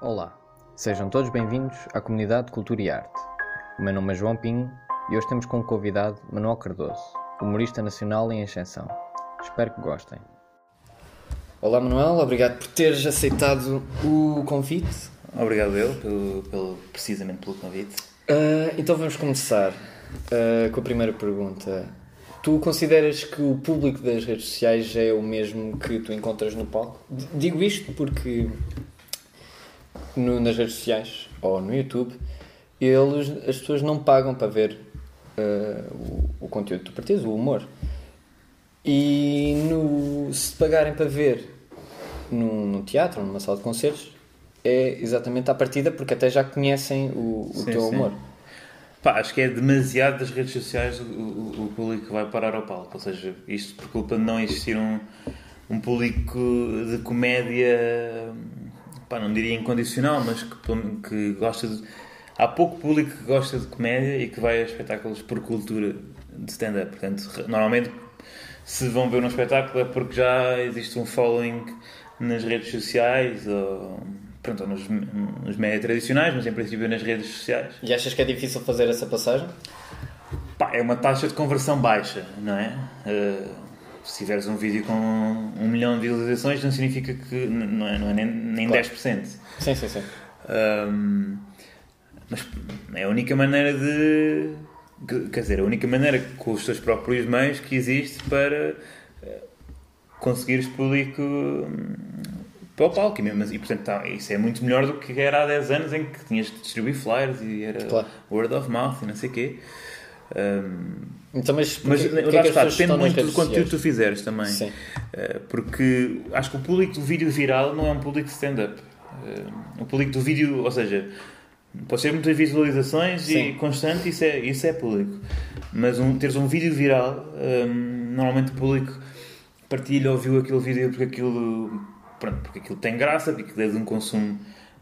Olá, sejam todos bem-vindos à comunidade de Cultura e Arte. O meu nome é João Pinho e hoje temos como convidado Manuel Cardoso, humorista nacional em ascensão. Espero que gostem. Olá Manuel, obrigado por teres aceitado o convite. Obrigado eu, pelo, pelo- precisamente pelo convite. Ah, então vamos começar ah, com a primeira pergunta. Tu consideras que o público das redes sociais é o mesmo que tu encontras no palco? D- Digo isto porque no- nas redes sociais ou no YouTube eles, as pessoas não pagam para ver ah, o, o conteúdo tu partilhas, o humor. E no, se pagarem para ver num, num teatro numa sala de concertos é exatamente à partida porque até já conhecem o, o Sim, teu sim. humor. Pá, acho que é demasiado das redes sociais o, o, o público que vai parar ao palco. Ou seja, isto por culpa de não existir um, um público de comédia, pá, não diria incondicional, mas que, que gosta de. Há pouco público que gosta de comédia e que vai a espetáculos por cultura de stand-up. Portanto, normalmente, se vão ver um espetáculo é porque já existe um following nas redes sociais ou, pronto, ou nos, nos médias tradicionais, mas em princípio nas redes sociais. E achas que é difícil fazer essa passagem? Pá, é uma taxa de conversão baixa, não é? Uh, se tiveres um vídeo com um milhão de visualizações, não significa que não é, não é nem, nem Claro. 10%. Sim, sim, sim. Um, mas é a única maneira de. que- Quer dizer, a única maneira com os teus próprios meios que existe para eh, conseguires público hum, para o palco. E, mesmo assim- e portanto, tá, isso é muito melhor do que era há 10 anos em que tinhas de distribuir flyers e era Claro. word of mouth e não sei o quê. Um, Então, mas mas porquê lá que está, depende muito do conteúdo que tu fizeres também. Sim. Uh, porque acho que o público do vídeo viral não é um público de stand-up. Uh, o público do vídeo, ou seja, pode ter muitas visualizações Sim. e constante, isso é, isso é público. Mas um, teres um vídeo viral, um, normalmente o público partilha ou viu aquele vídeo porque aquilo, pronto, porque aquilo tem graça, porque aquilo é de um consumo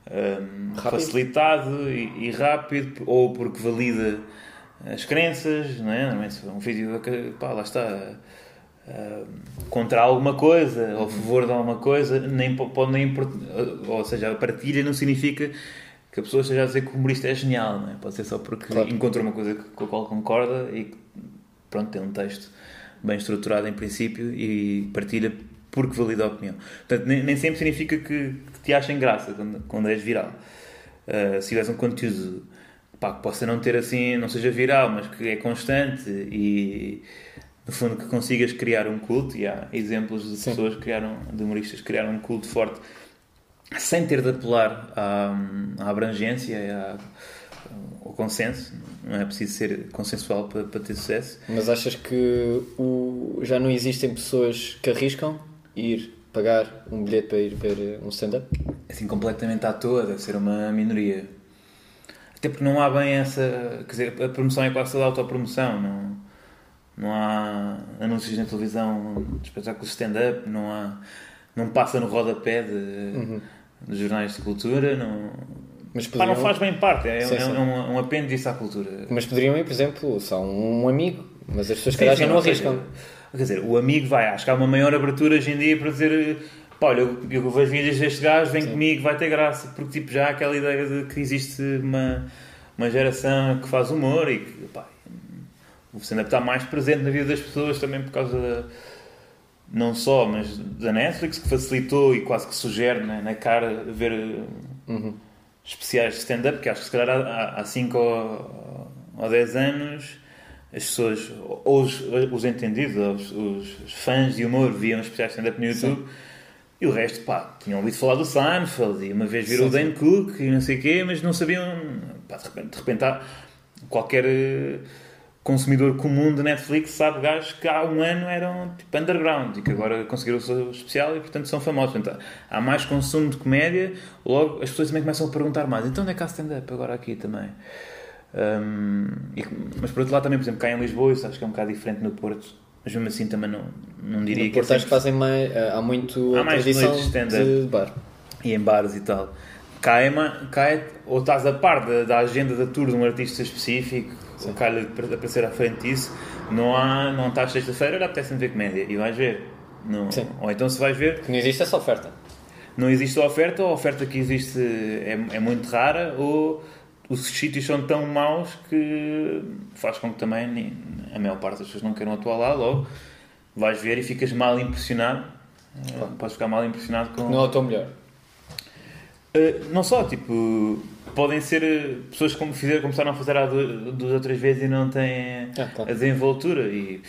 um, facilitado e, e rápido, ou porque valida as crenças, não é? Um vídeo que, pá, lá está, uh, contra alguma coisa, ou a favor de alguma coisa, nem po- pode nem ou seja, a partilha não significa que a pessoa esteja a dizer que o humorista é genial, não é? Pode ser só porque Claro. encontrou uma coisa com a qual concorda e pronto, tem um texto bem estruturado em princípio e partilha porque valida a opinião. Portanto, nem, nem sempre significa que, que te achem graça quando, quando és viral. Uh, se tiveres um conteúdo pá, que possa não ter assim, não seja viral, mas que é constante e no fundo que consigas criar um culto, e há exemplos de Sim. pessoas que criaram, de humoristas que criaram um culto forte sem ter de apelar à, à abrangência e à- ao consenso, não é preciso ser consensual para, para ter sucesso. Mas achas que o- já não existem pessoas que arriscam ir pagar um bilhete para ir ver um stand-up? assim completamente à toa, deve ser uma minoria. Até porque não há bem essa. Quer dizer, a promoção é quase toda autopromoção. Não, não há anúncios na televisão de espetáculos stand-up, não há. Não passa no rodapé de, dos jornais de cultura, não. Mas Pá, não poderiam, faz bem parte, é, Sim, é- sim. é um, um apêndice à cultura. mas poderiam ir, por exemplo, só um amigo. Mas as pessoas, Sim, calhar, já não seja, arriscam. Quer dizer, o amigo vai, acho que há uma maior abertura hoje em dia para dizer pá, olha, eu, eu vejo vídeos deste gajo, vem comigo, vai ter graça, porque tipo, já há aquela ideia de que existe uma, uma geração que faz humor e que pá, o stand-up está mais presente na vida das pessoas também por causa da, não só, mas da Netflix que facilitou e quase que sugere né, na cara ver Uhum. especiais de stand-up, que acho que se calhar há- há 5 ou, ou 10 anos as pessoas, ou os, os entendidos, ou os, os- os fãs de humor viam especiais de stand-up no YouTube e o resto, pá, tinham ouvido falar do Seinfeld e uma vez viram o Dan Cook e não sei o quê, mas não sabiam, pá, de repente, de repente há qualquer eh, consumidor comum de Netflix sabe gajos que há um ano eram tipo underground e que agora conseguiram o seu especial e portanto são famosos. Portanto, há mais consumo de comédia, logo as pessoas também começam a perguntar mais. Então onde é que há stand-up agora aqui também? Hum, e- mas por outro lado também, por exemplo, cá em Lisboa, isso acho que é um bocado diferente no Porto. Mas mesmo assim também não, não diria No que é Porto que fazem mais. eh, Há muito Há mais tradição de de bar. e em bares e tal. Cá é, cá é- ou estás a par da, da agenda da tour de um artista específico, ou calha de aparecer à frente disso, não, há, não estás sexta-feira, olha, apetece-me ver comédia, e vais ver. Não, Sim. ou então se vais ver, não existe essa oferta. não existe a oferta, ou a oferta que existe é, é muito rara, ou os sítios são tão maus que faz com que também a maior parte das pessoas não queiram atuar lá, logo vais ver e ficas mal impressionado. Claro. Podes ficar mal impressionado com. Não é o teu melhor. Uh, não só, tipo, podem ser eh, pessoas que fizeram, começaram a fazer há duas ou três vezes e não têm ah, claro. a desenvoltura. E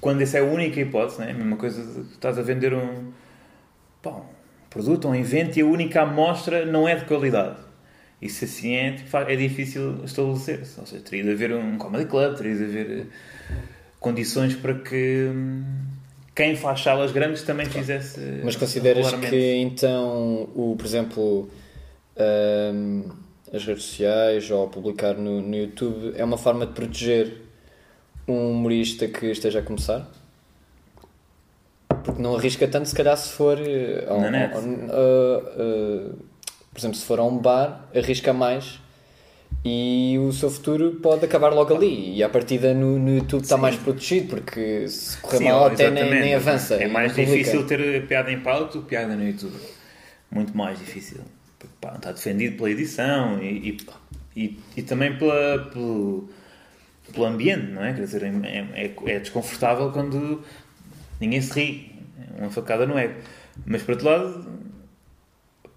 quando essa é a única hipótese, né? a mesma coisa de estás a vender um, pá, um produto, um evento e a única amostra não é de qualidade. Isso assim é, é difícil estabelecer-se. Ou seja, teria de haver um comedy club, teria de haver eh, condições para que hum, quem faz salas grandes também fizesse. Mas consideras que então, o, por exemplo, um, as redes sociais ou publicar no, no YouTube é uma forma de proteger um humorista que esteja a começar? Porque não arrisca tanto se calhar se for. Uh, uh, por exemplo, se for a um bar, arrisca mais e o seu futuro pode acabar logo ali. E a partida no, no YouTube está mais protegido, porque se correr Sim, mal até nem, nem, avança. É mais difícil ter piada em palco do que piada no YouTube. Muito mais difícil. Porque, pá, está defendido pela edição e, e, e, e também pela, pelo, pelo ambiente, não é? Quer dizer, é, é, é desconfortável quando ninguém se ri. Uma facada no ego. Mas, por outro lado,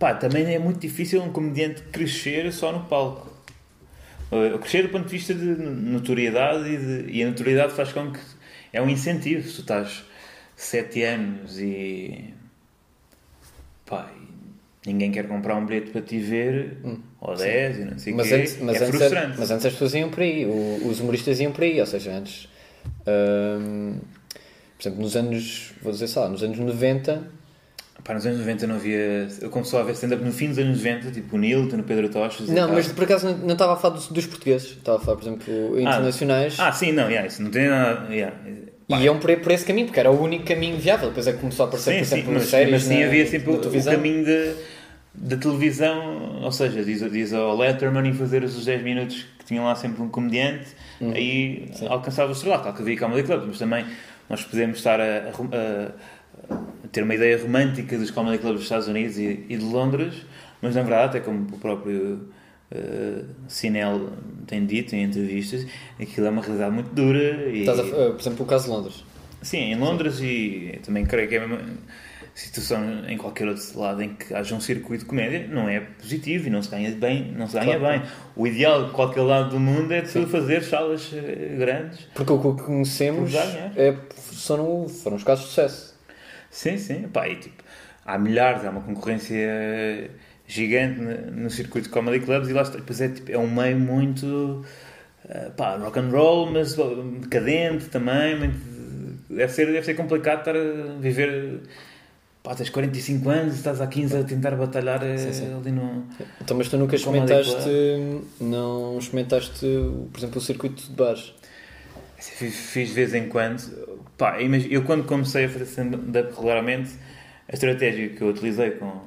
pá, também é muito difícil um comediante crescer só no palco Uh, crescer do ponto de vista de notoriedade e, de, e a notoriedade faz com que é um incentivo. Se tu estás 7 anos e pá, ninguém quer comprar um bilhete para te ver, hum, ou 10 e não sei o quê, antes, mas é antes frustrante. mas antes as pessoas iam por aí, os humoristas iam por aí, ou seja, antes. Hum, por exemplo, nos anos, vou dizer só, nos anos 90 Pá, nos anos 90 não havia. Eu comecei a ver stand-up no fim dos anos 90, tipo o Nilton, o Pedro Tochas. Não, mas por acaso não, não estava a falar dos, dos, portugueses, estava a falar, por exemplo, ah, internacionais. Ah, sim, não, yeah, isso não tem nada. Yeah. E iam por, por esse caminho, porque era o único caminho viável. Depois é que começou a aparecer, sim, por exemplo, sim, mas, séries. Mas sim, havia sempre o, o, caminho de, da televisão, ou seja, diz, diz ao Letterman e fazer os 10 minutos que tinham lá sempre um comediante, hum, aí sim. alcançava o estrelato. Claro que havia Comedy Club, mas também nós podemos estar a, a ter uma ideia romântica dos comedy clubs dos Estados Unidos e, e de Londres, mas na verdade, até como o próprio uh, Sinel tem dito em entrevistas, aquilo é uma realidade muito dura. E... Estás a, uh, por exemplo, o caso de Londres. Sim, em Londres Sim. e também creio que é a mesma situação em qualquer outro lado em que haja um circuito de comédia não é positivo e não se ganha bem, não se ganha claro. bem. O ideal de qualquer lado do mundo é de fazer salas eh, grandes. Porque o que conhecemos é, foram, foram os casos de sucesso. Sim, sim. Pá, e, tipo, há milhares, há uma concorrência gigante no, circuito de comedy clubs e lá está. Depois é, tipo, é um meio muito uh, pá, rock and roll, mas decadente também. Muito, deve, ser, deve ser complicado estar a viver. Pá, tens 45 anos e estás há 15 a tentar batalhar eh, sim, sim. ali no. Então, mas tu nunca experimentaste. Não experimentaste, por exemplo, o circuito de bares? Fiz de vez em quando. Pá, eu quando comecei a fazer stand-up regularmente, a estratégia que eu utilizei com,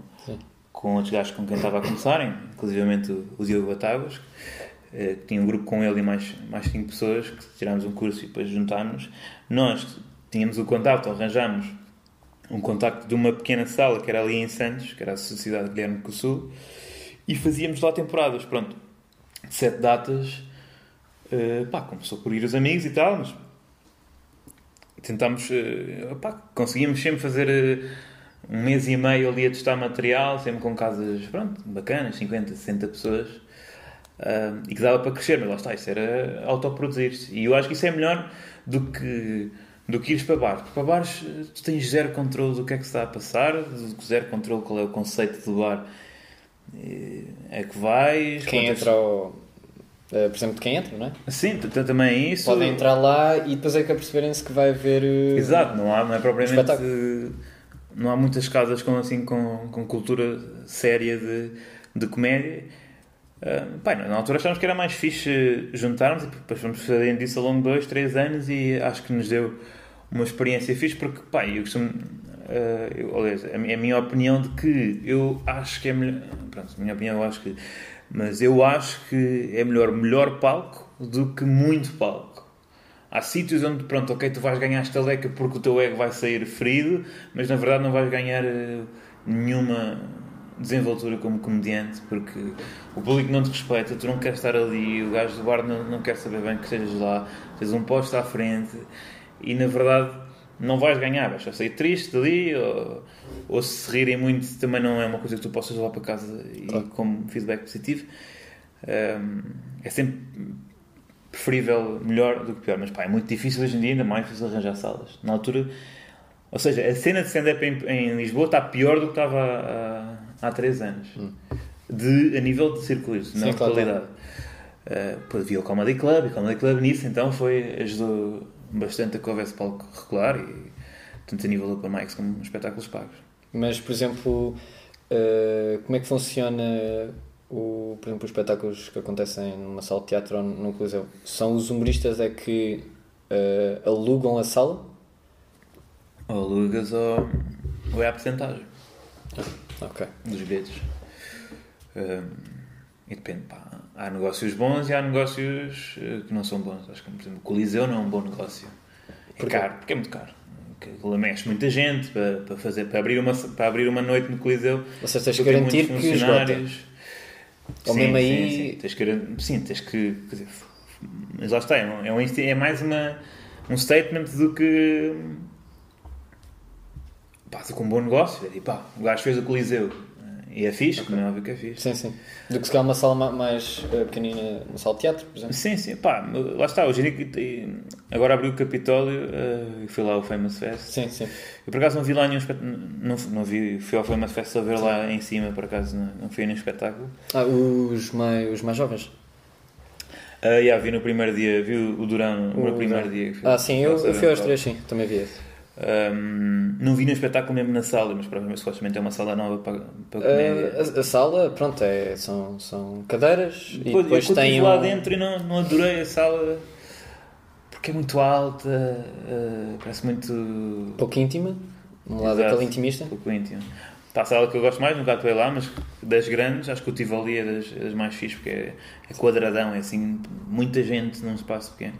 com outros gajos com quem estava a começarem, inclusive o, Diogo Batáguas, eh, que tinha um grupo com ele e mais, mais cinco pessoas, que tirámos um curso e depois juntámos, nós tínhamos o contato, arranjámos um contacto de uma pequena sala que era ali em Santos, que era a Sociedade Guilherme do Sul, e fazíamos lá temporadas, pronto, sete datas Uh, pá, começou por ir os amigos e tal, mas tentámos, uh, pá, conseguimos sempre fazer uh, um mês e meio ali a testar material, sempre com casas, pronto, bacanas, 50, 60 pessoas, uh, e que dava para crescer, mas lá está, isso era autoproduzir-se. E eu acho que isso é melhor do que, do que ires para bares. Porque para bares tu tens zero controle do que é que se está a passar, zero controle qual é o conceito do bar é que vais. Quem quantas... entra ao Uh, por exemplo, de quem entra, não é? Sim, também isso. Podem entrar lá e depois é que perceberem-se que vai haver. Uh, Exato, não, há, não é propriamente. Uh, não há muitas casas com, assim, com, com cultura séria de, de comédia. Uh, pá, na altura achámos que era mais fixe juntarmos e depois fomos fazendo isso ao longo de dois, três anos e acho que nos deu uma experiência fixe porque, pá, eu costumo. Uh, eu, aliás, é a minha opinião de que eu acho que é melhor. Pronto, a minha opinião, eu acho que mas eu acho que é melhor melhor palco do que muito palco. Há sítios onde, pronto, ok, tu vais ganhar estaleca porque o teu ego vai sair ferido, mas na verdade não vais ganhar uh, nenhuma desenvoltura como comediante porque o público não te respeita, tu não queres estar ali, o gajo do bar não, não quer saber bem que estejas lá, tens um posto à frente e na verdade não vais ganhar, vais sair triste dali ou, ou se rirem muito também não é uma coisa que tu possas levar para casa e Claro. como feedback positivo. Um, é sempre preferível melhor do que pior, mas pá, é muito difícil hoje em dia, ainda mais difícil arranjar salas. Na altura, ou seja, a cena de stand-up em, em Lisboa está pior do que estava há, há, há 3 anos, de, a nível de circuitos, não de claro, qualidade. Uh, pô, havia o Comedy Club, e o Comedy Club nisso então foi, ajudou bastante a que houvesse palco regular, e, tanto a nível de open mics como espetáculos pagos. Mas, por exemplo, eh, como é que funciona o, por exemplo, os espetáculos que acontecem numa sala de teatro ou no Coliseu? São os humoristas é que eh, alugam a sala? Ou alugas ou, ou é a porcentagem. Ok. dos bilhetes. Um, e depende, pá. Há negócios bons e há negócios eh, que não são bons. Acho que, por exemplo, o Coliseu não é um bom negócio. É Porquê? caro, porque é muito caro. Aquilo mexe muita gente para, para, fazer, para, abrir uma, para abrir uma noite no Coliseu. Ou seja, tens tens garantir que funcionários. Ou mesmo aí- Sim, tens que, sim, tens que. Quer dizer, mas lá está, é, um- é, é mais uma, um statement do que. Pá, com um bom negócio. É tipo, pá, o gajo fez o Coliseu. E é fixe, como é óbvio que é fixe. Sim, sim. Do que se calhar uma sala ma- mais eh, pequenina, uma sala de teatro, por exemplo. Sim, sim, pá, lá está. Hoje em dia, que- agora abriu o Capitólio eh, e fui lá ao Famous Fest. Sim, sim. Eu por acaso não vi lá nenhum espetáculo. Não, não vi, fui ao Famous Fest a ver lá em cima, por acaso não, não fui a nenhum espetáculo. Ah, os mais, os mais jovens. Uh, yeah, vi no primeiro dia, vi o Durão no O- primeiro dia. que fui- Ah, sim, eu, fui eu fui aos ao- três, sim, também vi esse. Um, não vi no espetáculo mesmo na sala, mas provavelmente supostamente é uma sala nova para, para comédia. Ah, a, a sala, pronto, é, são, são cadeiras e depois eu tem estive um... lá dentro e não, não adorei a sala porque é muito alta, uh, parece muito pouco íntima, um lado Exato. daquele intimista. pouco íntimo. Para a sala que eu gosto mais, nunca atuei lá, mas das grandes, acho que o Tivoli é das, das mais fixes, porque é, é quadradão, é assim, muita gente num espaço pequeno.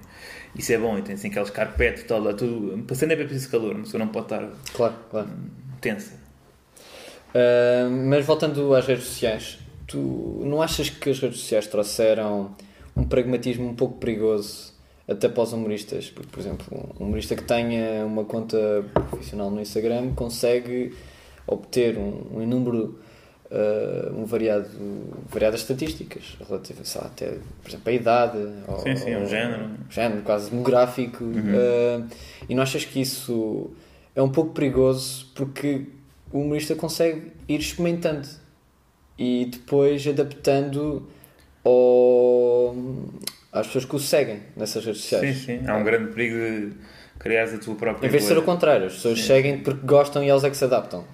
Isso é bom, e tem assim aqueles carpetes e tal, tudo. Passando é bem preciso calor, pessoa não pode estar Claro, claro. tensa. Ah, mas voltando às redes sociais, tu não achas que as redes sociais trouxeram um pragmatismo um pouco perigoso até para os humoristas? Porque, por exemplo, um humorista que tenha uma conta profissional no Instagram consegue obter um, um número, ah, um variado, variadas estatísticas relativas até, por exemplo, a idade, ou, Sim, sim, um género. género quase demográfico. ah, e não achas que isso é um pouco perigoso porque o humorista consegue ir experimentando e depois adaptando ao, às pessoas que o seguem nessas redes sociais. Sim, sim. Há um grande perigo de criares a tua própria Em vez de ser o contrário, as pessoas seguem porque gostam e eles é que se adaptam.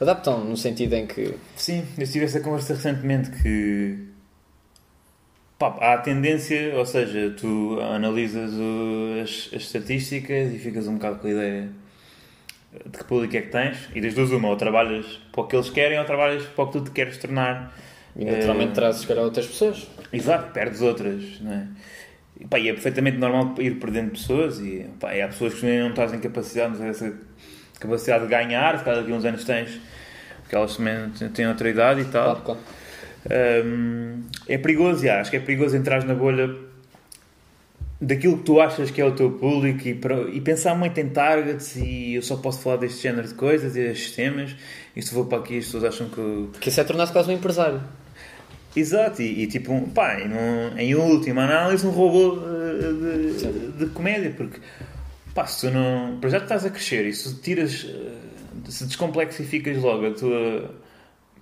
Adaptam no sentido em que. Sim, eu tive essa conversa recentemente que pá, há a tendência, ou seja, tu analisas o- as, as estatísticas e ficas um bocado com a ideia de que público é que tens e das duas uma, ou trabalhas para o que eles querem ou trabalhas para o que tu te queres tornar. E naturalmente Eh, trazes, calhar, outras pessoas. Exato, perdes outras, não é? E, pá, e é perfeitamente normal ir perdendo pessoas e, pá, e há pessoas que não estás em capacidade, tens essa capacidade de ganhar, se calhar daqui uns anos tens, porque elas também têm outra idade e tal. Claro, claro. Hum, é perigoso, já, acho que é perigoso entrar na bolha daquilo que tu achas que é o teu público e, para- e pensar muito em targets e eu só posso falar deste género de coisas e destes temas e se vou para aqui as pessoas acham que eu, Porque isso é tornar-se quase um empresário. Exato, e, e tipo, um- pá, e num- em última análise, um robô eh, de, de comédia, porque pá, se tu não. Para já estás a crescer e se tiras, eh, se descomplexificas logo a tua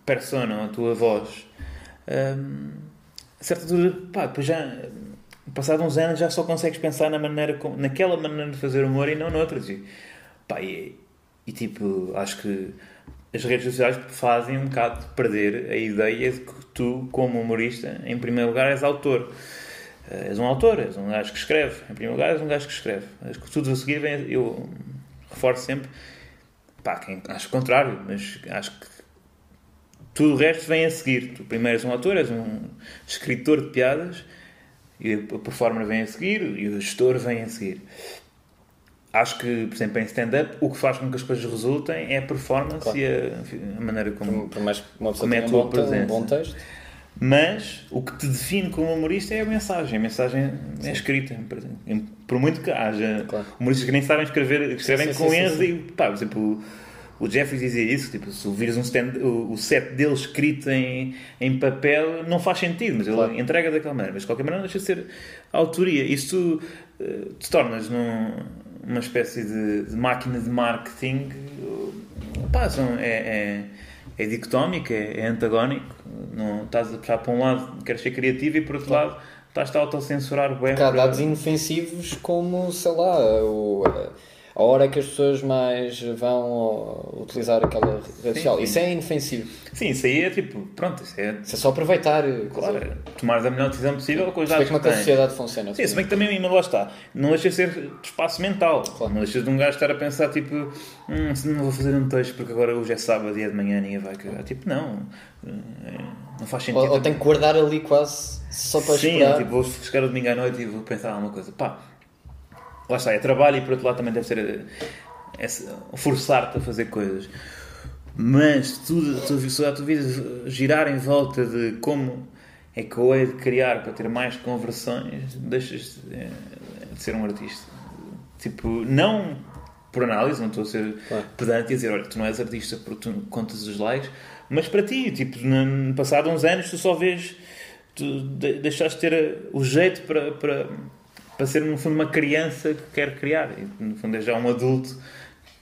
persona, a tua voz, hum, a certa altura, pá, depois já. Passado uns anos já só consegues pensar na maneira, naquela maneira de fazer humor e não noutras. E, pá, e, e tipo, acho que as redes sociais fazem um bocado perder a ideia de que tu, como humorista, em primeiro lugar és autor. Eh, És um autor, és um gajo que escreve. Em primeiro lugar, és um gajo que escreve. Que tudo a seguir, vem, eu reforço sempre, pá, quem, acho o contrário, mas acho que tudo o resto vem a seguir. Tu primeiro és um autor, és um escritor de piadas, e a performer vem a seguir, e o gestor vem a seguir. acho que, por exemplo, em stand-up, o que faz com que as coisas resultem é a performance Claro. e a, a maneira como. Por, por mais que uma pessoa Como é a um tua bom, te- um presença? bom texto. Mas o que te define como humorista é a mensagem. A mensagem é escrita. Por muito que haja Claro. humoristas que nem sabem escrever, escrevem sim, sim, com sim, erros sim. e, pá, por exemplo, o, Jeffries dizia isso, tipo, se vires um stand, o, set dele escrito em, em papel não faz sentido, mas ele Claro. entrega daquela maneira. Mas de qualquer maneira não deixa de ser autoria. Isso tu eh, te tornas num, uma espécie de, de máquina de marketing. eh, Pá, são, é, é, é dicotómico, é, é antagónico. Não, estás a puxar para um lado, queres ser criativo e por outro lado estás a autocensurar bem. Há para- dados inofensivos como, sei lá, o, a hora que as pessoas mais vão utilizar aquela rede social. sim. Isso é inofensivo. Sim, isso aí é tipo, pronto, isso é. Isso é só aproveitar. Claro, é tomares a melhor decisão possível com os Como é dados que tens. sociedade funciona. Sim, se bem que também, mas lá está, não deixa de ser de espaço mental. Claro. Não deixas de um gajo estar a pensar, tipo, hum, se não vou fazer um texto porque agora hoje é sábado e é de manhã ninguém vai cagar. Tipo, não, é, não faz sentido. Ou, ou tem que guardar ali quase só para Sim, esperar. tipo, vou chegar ao domingo à noite e vou pensar alguma coisa. Pá, lá está, é trabalho e por outro lado também deve ser eh, esse- forçar-te a fazer coisas. Mas se tudo, tu, se a tua vida girar em volta de como é que eu hei de criar para ter mais conversões, deixas de, eh, de ser um artista. Tipo, não por análise, não estou a ser Claro. pedante e a dizer, olha, tu não és artista porque tu contas os likes, mas para ti, tipo, no, passado uns anos tu só vês, tu de, deixaste de ter o jeito para, para, para ser no fundo uma criança que quer criar, e no fundo é já um adulto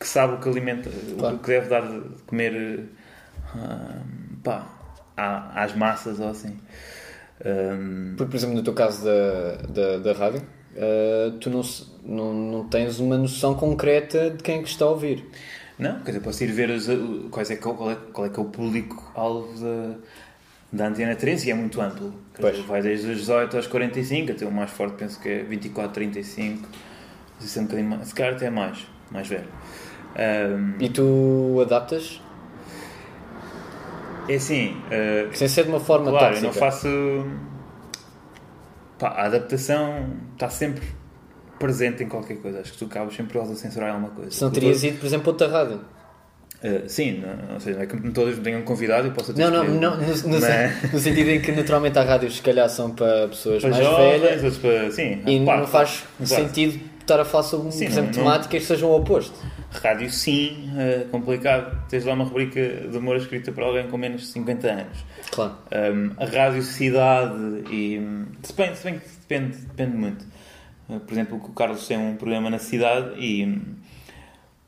que sabe o que alimenta, Claro. o que deve dar de comer ah, pá, às massas ou assim. Ahm, Porque, por exemplo, no teu caso da, da, da rádio, eh, tu não, não, não tens uma noção concreta de quem é que está a ouvir. Não, quer dizer, posso ir ver os, quais é que, é o- qual, é, qual é que é o público-alvo da, da Antena 13 e é muito amplo. Pois. vai desde os 18 aos 45, até o mais forte penso que é 24, 35, isso é um bocadinho mais, se calhar até mais, mais velho. Ahm, E tu adaptas é assim, ah, sem ser de uma forma claro, eu tóxica. não faço. Pá, a adaptação está sempre presente em qualquer coisa. Acho que tu acabas sempre a censurar alguma coisa. Se não terias ido, por exemplo, outra rádio. Uh, sim, não, ou seja, não é que todas me tenham convidado e posso ter Não, não, escolhido. não no, no, Mas- no sentido em que naturalmente há rádios se calhar são para pessoas Para mais jovens, velhas para. Sim, e não faz sentido estar a falar sobre, Sim, por exemplo, não- temáticas que sejam o oposto. Rádio, sim, uh, complicado. Tens lá uma rubrica de humor escrita por alguém com menos de 50 anos. Claro. Um, a rádio cidade e. hum, Depende, se bem que depende, depende muito. Uh, por exemplo, o Carlos tem um programa na cidade e.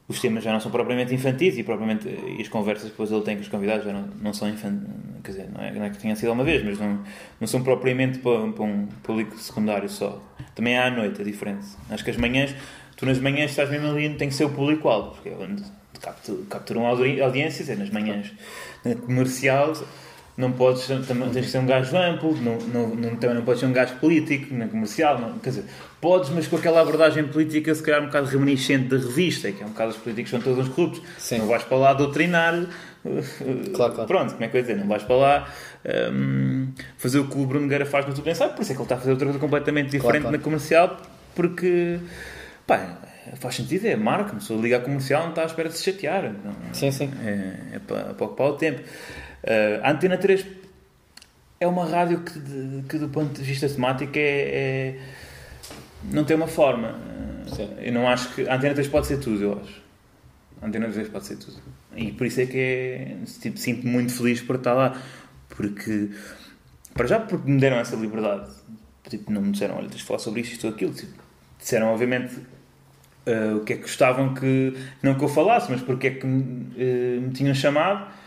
os temas já não são propriamente infantis e, propriamente, e as conversas que depois ele tem com os convidados já não, não são infantis. Quer dizer, não é, não é que tenha sido uma vez, mas não, não são propriamente para, para um público secundário só. Também há à noite a diferença. Acho que as manhãs, tu nas manhãs estás mesmo ali, tem que ser o público-alvo, porque é onde captu- capturam audi- audiências, é nas manhãs. Na comercial, não podes, também tens que ser um gajo amplo, não, não, não, também não podes ser um gajo político, na comercial, não, quer dizer, podes, mas com aquela abordagem política, se calhar um bocado reminiscente da revista, que é um bocado os políticos são todos uns corruptos. Sim. Não vais para lá doutrinar. uh, Claro, claro. Pronto, como é que eu ia dizer? Não vais para lá um, fazer o que o Bruno Nogueira faz no tu pensar, por isso é que ele está a fazer outra coisa completamente diferente claro. na comercial, porque pá, faz sentido, é marca, uma pessoa liga à comercial não está à espera de se chatear. Não- Sim, sim. é, é para, para ocupar o tempo. Uh, a Antena 3 é uma rádio que, que do ponto de vista temático, é, é- não tem uma forma. Sim. Eu não acho que. A Antena 3 pode ser tudo, eu acho. A Antena 3 pode ser tudo. E por isso é que é, tipo, sinto-me muito feliz por estar lá. Porque. Para já, porque me deram essa liberdade. Tipo, não me disseram, olha, tens de falar sobre isto, isto ou aquilo. Tipo, disseram, obviamente, uh, o que é que gostavam que. Não que eu falasse, mas porque é que me, uh, me tinham chamado.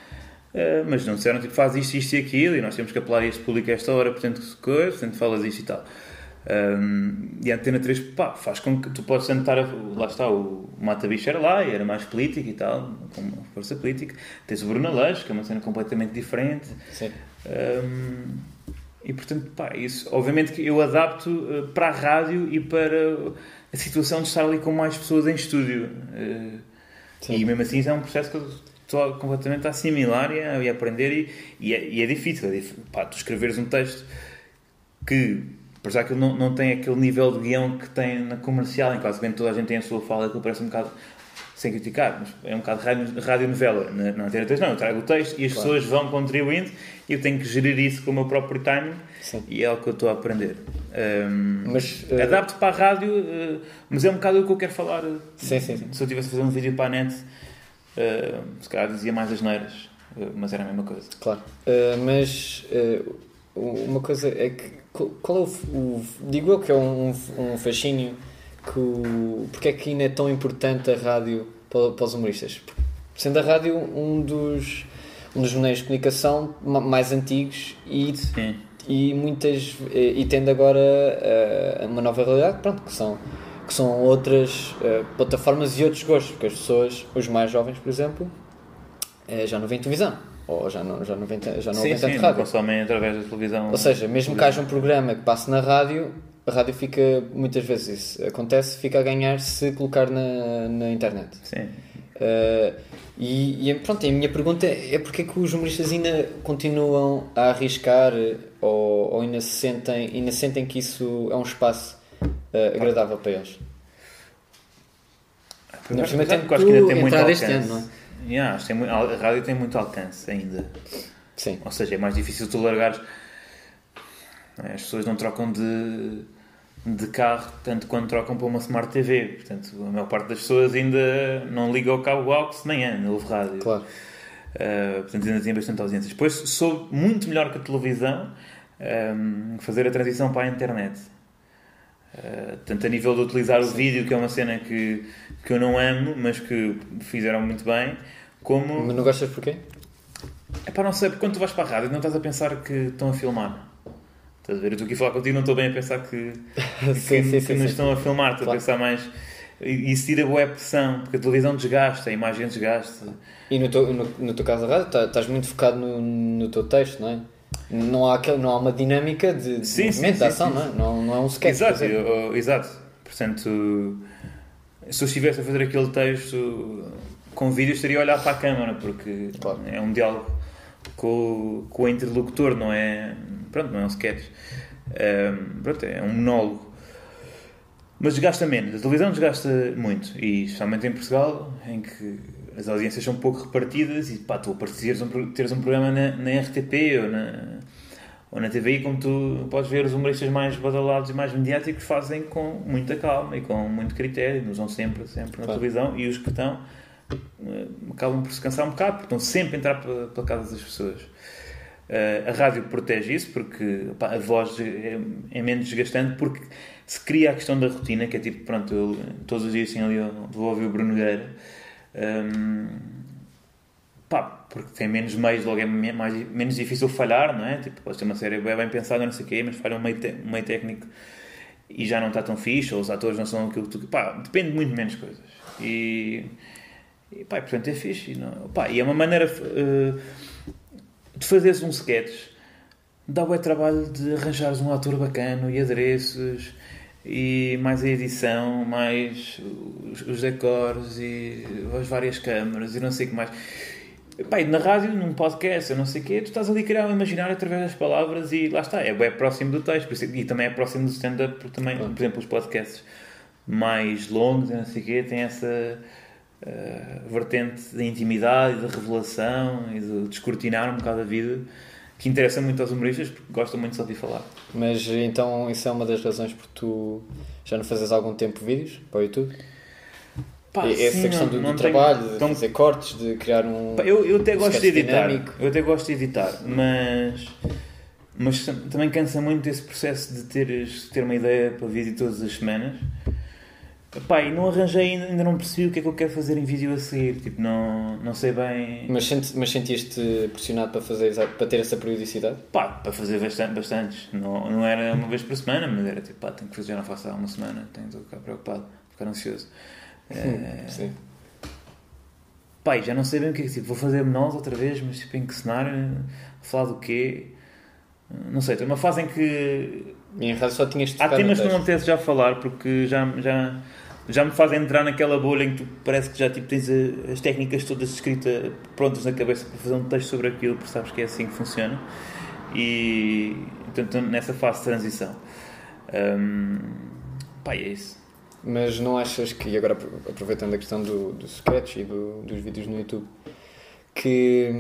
Uh, mas não disseram, tipo, faz isto, isto e aquilo. E nós temos que apelar a este público a esta hora, portanto, coisa, portanto, falas isto e tal. Um, e a Antena 3 pá, faz com que tu possas sentar a, lá está o Mata Bicho era lá e era mais político e tal com uma força política tens o Bruno Aleixo que é uma cena completamente diferente Sim. um, e portanto pá, isso obviamente que eu adapto uh, para a rádio e para a situação de estar ali com mais pessoas em estúdio Uh, e mesmo assim isso é um processo que eu estou completamente a assimilar e a, e a aprender e, e, é, e é difícil, é dif- pá, tu escreveres um texto que Apesar que ele não, não tem aquele nível de guião que tem na comercial, em que basicamente toda a gente tem a sua fala, aquilo parece um bocado, sem criticar, mas é um bocado rádio, rádio novela. Na, na Antena 3 não, eu trago o texto e as Claro. pessoas vão contribuindo e eu tenho que gerir isso com o meu próprio timing Sim. e é o que eu estou a aprender. Um, Mas, eh, Adapto para a rádio, eh, mas é um bocado o que eu quero falar. eh, Sim, sim, sim. Se eu tivesse a fazer um vídeo para a net, eh, se calhar dizia mais as neiras, eh, mas era a mesma coisa. Claro. Uh, mas uh, uma coisa é que. Qual é o, o- Digo eu que é um, um fascínio que o. Porque é que ainda é tão importante a rádio para, para os humoristas? Sendo a rádio um dos. Um dos meios de comunicação ma- mais antigos e, Sim. e muitas e tendo agora uh, uma nova realidade pronto que são que são outras uh, plataformas e outros gostos porque as pessoas os mais jovens por exemplo eh, já não veem televisão ou já não já não veem, já não sim, sim, tanto rádio consomem através da televisão. ou seja mesmo que haja um programa que passe na rádio a rádio fica muitas vezes isso acontece fica a ganhar se colocar na, na internet Sim. Uh, e, e pronto, a minha pergunta é porque é que os humoristas ainda continuam a arriscar ou, ou ainda, se sentem, ainda sentem que isso é um espaço uh, agradável para eles? Eu acho que ainda tem muito este alcance. ano, não é? Yeah, tem a rádio tem muito alcance ainda. Sim, Ou seja, é mais difícil tu largares. não é? As pessoas não trocam de, de carro tanto quanto trocam para uma Smart TV. Portanto, a maior parte das pessoas ainda não liga ao cabo AUX nem é, não ouve rádio. claro. Uh, portanto, ainda tem bastante audiência. Depois soube muito melhor que a televisão um, fazer a transição para a internet. Uh, tanto a nível de utilizar o vídeo, que é uma cena que, que eu não amo, mas que fizeram muito bem, como. Mas não gostas porquê? É para não sei, porque quando tu vais para a rádio não estás a pensar que estão a filmar. Estás a ver? Eu estou aqui a falar contigo não estou bem a pensar que, que, sim, sim, que sim, nos sim. estão a filmar, estou Claro. a pensar mais. E isso tira boa pressão, porque a televisão desgasta, a imagem desgasta. E no teu, no, no teu caso da rádio, tá- estás muito focado no, no teu texto, não é? Não há, aquele, não há uma dinâmica de, de Sim, sim, movimento, de sim, ação, sim, não é? Não, não é um sketch. Exato, eu- exato. Portanto, se eu estivesse a fazer aquele texto com vídeo, estaria a olhar para a câmara, porque Claro. é um diálogo com, o- com o interlocutor, não é, pronto, não é um sketch. Pronto, é um monólogo. Mas desgasta menos. A televisão desgasta muito. E especialmente em Portugal, em que as audiências são pouco repartidas e pá, tu a teres um, teres um programa na, na RTP ou na, ou na TVI, como tu podes ver, os humoristas mais badalados e mais mediáticos fazem com muita calma e com muito critério, usam sempre, sempre na Claro. televisão e os que estão eh, acabam por se cansar um bocado, porque estão sempre a entrar pela, pela casa das pessoas. Eh, a rádio protege isso porque pá, a voz é, é menos desgastante porque se cria a questão da rotina, que é tipo, pronto, eu todos os dias tenho ali, eu vou ouvir o Bruno Nogueira. Hum, pá, porque tem menos meios, logo é mais, menos difícil falhar, não é? Tipo, pode ter uma série bem, bem pensada, não sei o quê, mas falha um meio, te- um meio técnico e já não está tão fixe, ou os atores não são aquilo que tu. pá, depende muito menos coisas. E, e pá, portanto é fixe. E, não, pá, e é uma maneira eh, de fazeres um sketch, dá o trabalho de arranjares um ator bacana e adereços. E mais a edição, mais os, os decors e as várias câmaras e não sei o que mais. E na rádio, num podcast, eu não sei o quê, tu estás ali a criar um imaginário através das palavras e lá está, é bem próximo do texto e também é próximo do stand-up, porque também, por exemplo, os podcasts mais longos e não sei o quê têm essa eh, vertente da intimidade e da revelação e de descortinar um bocado a vida que interessa muito aos humoristas porque gostam muito de só ouvir falar. Mas então isso é uma das razões por tu já não fazes há algum tempo vídeos para o YouTube? Pá, E essa sim, questão não- do, do trabalho, de tão- fazer cortes, de criar um. Pá, Eu, eu até um gosto de editar. dinâmico. Eu até gosto de editar, mas. Mas tam- também cansa muito esse processo de teres, ter uma ideia para vídeo todas as semanas. Pá, e não arranjei ainda, ainda não percebi o que é que eu quero fazer em vídeo a seguir. Tipo, não, não sei bem. Mas, senti, mas sentiste pressionado para, fazer, para ter essa periodicidade? Pá, para fazer bastante, bastantes. Não, não era uma vez por semana, mas era tipo, pá, tenho que fazer, já não faço há uma semana, tenho de ficar preocupado, ficar ansioso. Eh, Sim. Pá, já não sei bem o que é que tipo, vou fazer menores outra vez, mas tipo, em que cenário? Falar do quê? Não sei, tem uma fase em que E em só tinhas de há temas que não apetece já falar porque já, já, já me fazem entrar naquela bolha em que tu parece que já tipo, tens a- as técnicas todas escritas prontas na cabeça para fazer um texto sobre aquilo, porque sabes que é assim que funciona. E portanto, nessa fase de transição. Um, pá, é isso. Mas não achas que, agora aproveitando a questão do, do sketch e do, dos vídeos no YouTube, que,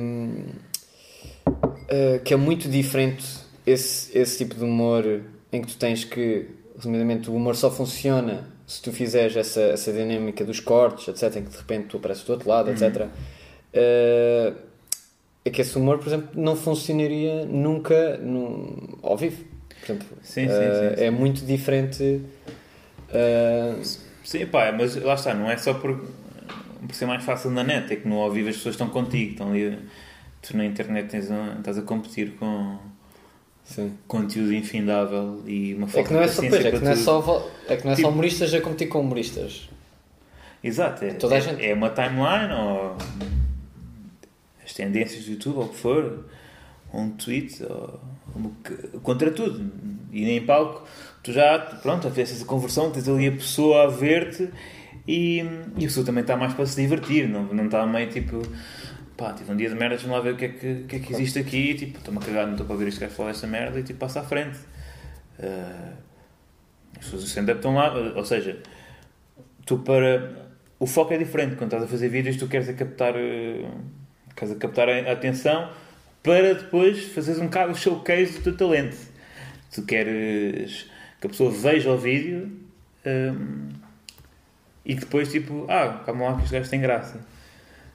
uh, que é muito diferente esse, esse tipo de humor em que tu tens que, resumidamente, o humor só funciona se tu fizeres essa, essa dinâmica dos cortes, etc., em que de repente tu apareces do outro lado, uhum. etc., uh, é que esse humor, por exemplo, não funcionaria nunca no, ao vivo. Por exemplo, sim, sim, uh, sim, é muito diferente. Uh... Sim, pá, mas lá está, não é só por, por ser mais fácil na net, é que no ao vivo as pessoas estão contigo, estão ali. Tu na internet tens um, estás a competir com Sim. conteúdo infindável e uma falta é que não é só, pois, é, que não é, só, é que não é tipo, só humoristas a competir com humoristas. Exato, é, Toda a é, gente... é uma timeline ou as tendências do YouTube ou o que for, um tweet, ou, contra tudo. E nem em palco, tu já, pronto, fizeste essa conversão, tens ali a pessoa a ver-te e, e a pessoa também está mais para se divertir, não, não está meio tipo pá, tive um dia de merda, deixa-me lá ver o que é que, que, é que existe aqui, tipo, estou-me a cagar, não estou para ver isto que falar esta merda e tipo, passa à frente. Uh, as pessoas do stand-up estão lá, ou seja, tu para. O foco é diferente quando estás a fazer vídeos, tu queres a captar, uh, queres a captar a atenção para depois fazeres um bocado o showcase do teu talento. Tu queres que a pessoa veja o vídeo um, e depois, tipo, ah, calma lá que este gajo tem graça.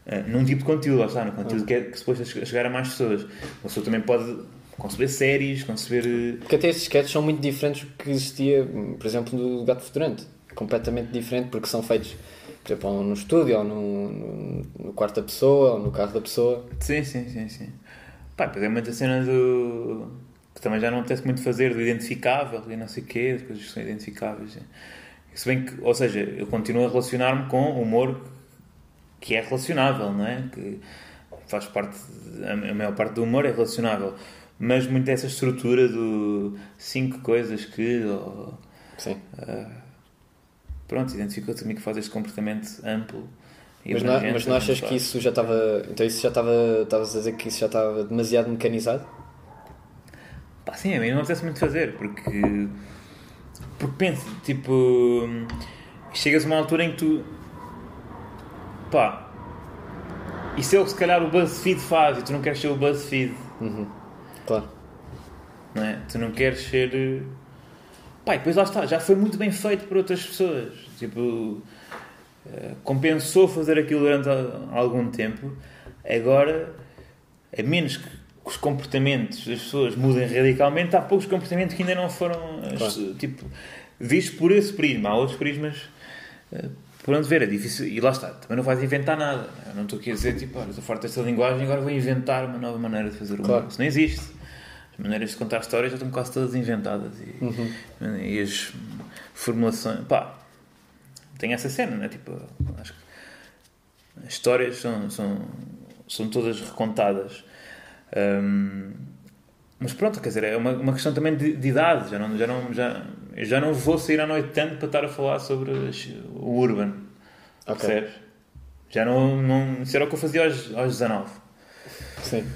Uh, num tipo de conteúdo, lá está, no conteúdo ah. que é que suposto chegar a mais pessoas. Uma pessoa também pode conceber séries, conceber. Eh, porque até esses sketches são muito diferentes do que existia, por exemplo, do Gato Fedorante. Completamente diferente, porque são feitos, por exemplo, ou no estúdio, ou no, no, no, quarto da pessoa, ou no carro da pessoa. Sim, sim, sim. sim. Pá, depois é muita cena do. que também já não apetece muito fazer, do identificável e não sei o quê, as coisas que são identificáveis. Se bem que, ou seja, eu continuo a relacionar-me com humor que é relacionável, não é? Que faz parte, a maior parte do humor é relacionável. Mas muito dessa estrutura do cinco coisas que. Ou, Sim. Uh, pronto, identificou também que faz este comportamento amplo. Mas não, mas não achas que isso já estava. Então isso já estava. Estavas a dizer que isso já estava demasiado mecanizado? Pá, sim, a mim não me apetece muito fazer, porque. Porque penso, tipo. Chegas a uma altura em que tu pá, isso é o que se calhar o BuzzFeed faz e tu não queres ser o BuzzFeed. Uhum. Claro. Não é? Tu não queres ser. Eh, pá, e depois lá está, já foi muito bem feito por outras pessoas. Tipo, eh, compensou fazer aquilo durante algum tempo. Agora, a menos que os comportamentos das pessoas mudem radicalmente, há poucos comportamentos que ainda não foram claro. tipo, vistos por esse prisma. Há outros prismas eh, por onde ver, é difícil. E lá está, também não vais inventar nada. Eu não estou aqui a dizer, tipo, olha, estou farto desta linguagem, agora vou inventar uma nova maneira de fazer o claro. Isso não existe. As maneiras de contar histórias já estão quase todas inventadas. E, uhum. e as formulações. pá, tem essa cena, né? Tipo, acho que as histórias são, são, são todas recontadas. Um, mas pronto, quer dizer, é uma, uma questão também de, de idade. Já não, já, não, já, já não vou sair à noite tanto para estar a falar sobre o Urban. Ok. Percebes? Já não, não. Isso era o que eu fazia aos, aos 19. Sim.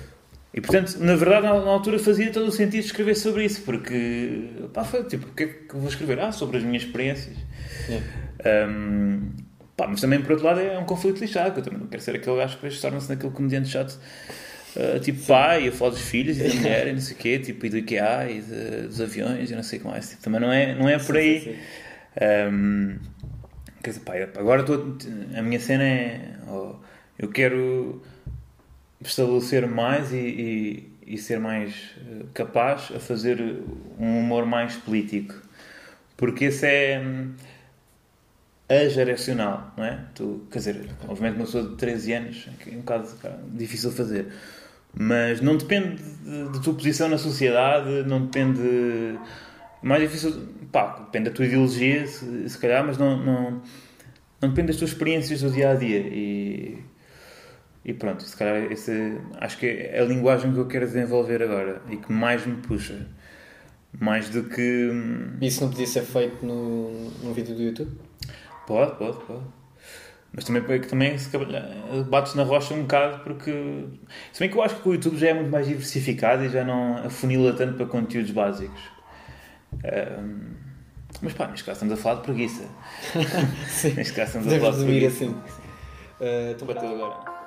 E portanto, na verdade, na, na, altura fazia todo o sentido escrever sobre isso, porque. pá, foi tipo, o que é que vou escrever? Ah, sobre as minhas experiências. Um, pá, mas também, por outro lado, é um conflito lixado, que eu também não quero ser aquele gajo que depois torna-se naquele comediante chato Uh, tipo pai, a falar dos filhos e da mulher e não sei o quê, tipo, e do IKEA e de, dos aviões e não sei o que mais. Tipo, também não é, não é por aí. Sim, sim, sim. Um, quer dizer, pá, agora estou, a minha cena é. Oh, eu quero estabelecer mais e, e, e, ser mais eh, capaz a fazer um humor mais político. Porque esse é hum, ageracional, não é? Tu, quer dizer, obviamente uma pessoa de 13 anos é um bocado difícil de fazer mas não depende da tua posição na sociedade, não depende. Mais difícil. pá, depende da tua ideologia, se, se calhar, mas não, não, não depende das tuas experiências do dia a dia. E, e pronto, se calhar esse, acho que é a linguagem que eu quero desenvolver agora e que mais me puxa. Mais do que. Isso não podia ser feito no, no vídeo do YouTube? Pode, pode, pode. Mas também, também se bates na rocha um bocado porque. Se bem que eu acho que o YouTube já é muito mais diversificado e já não afunila tanto para conteúdos básicos. Um, Mas pá, neste caso estamos a falar de preguiça. Sim. Neste caso estamos a falar de preguiça. assim. Uh, então, Bateu agora.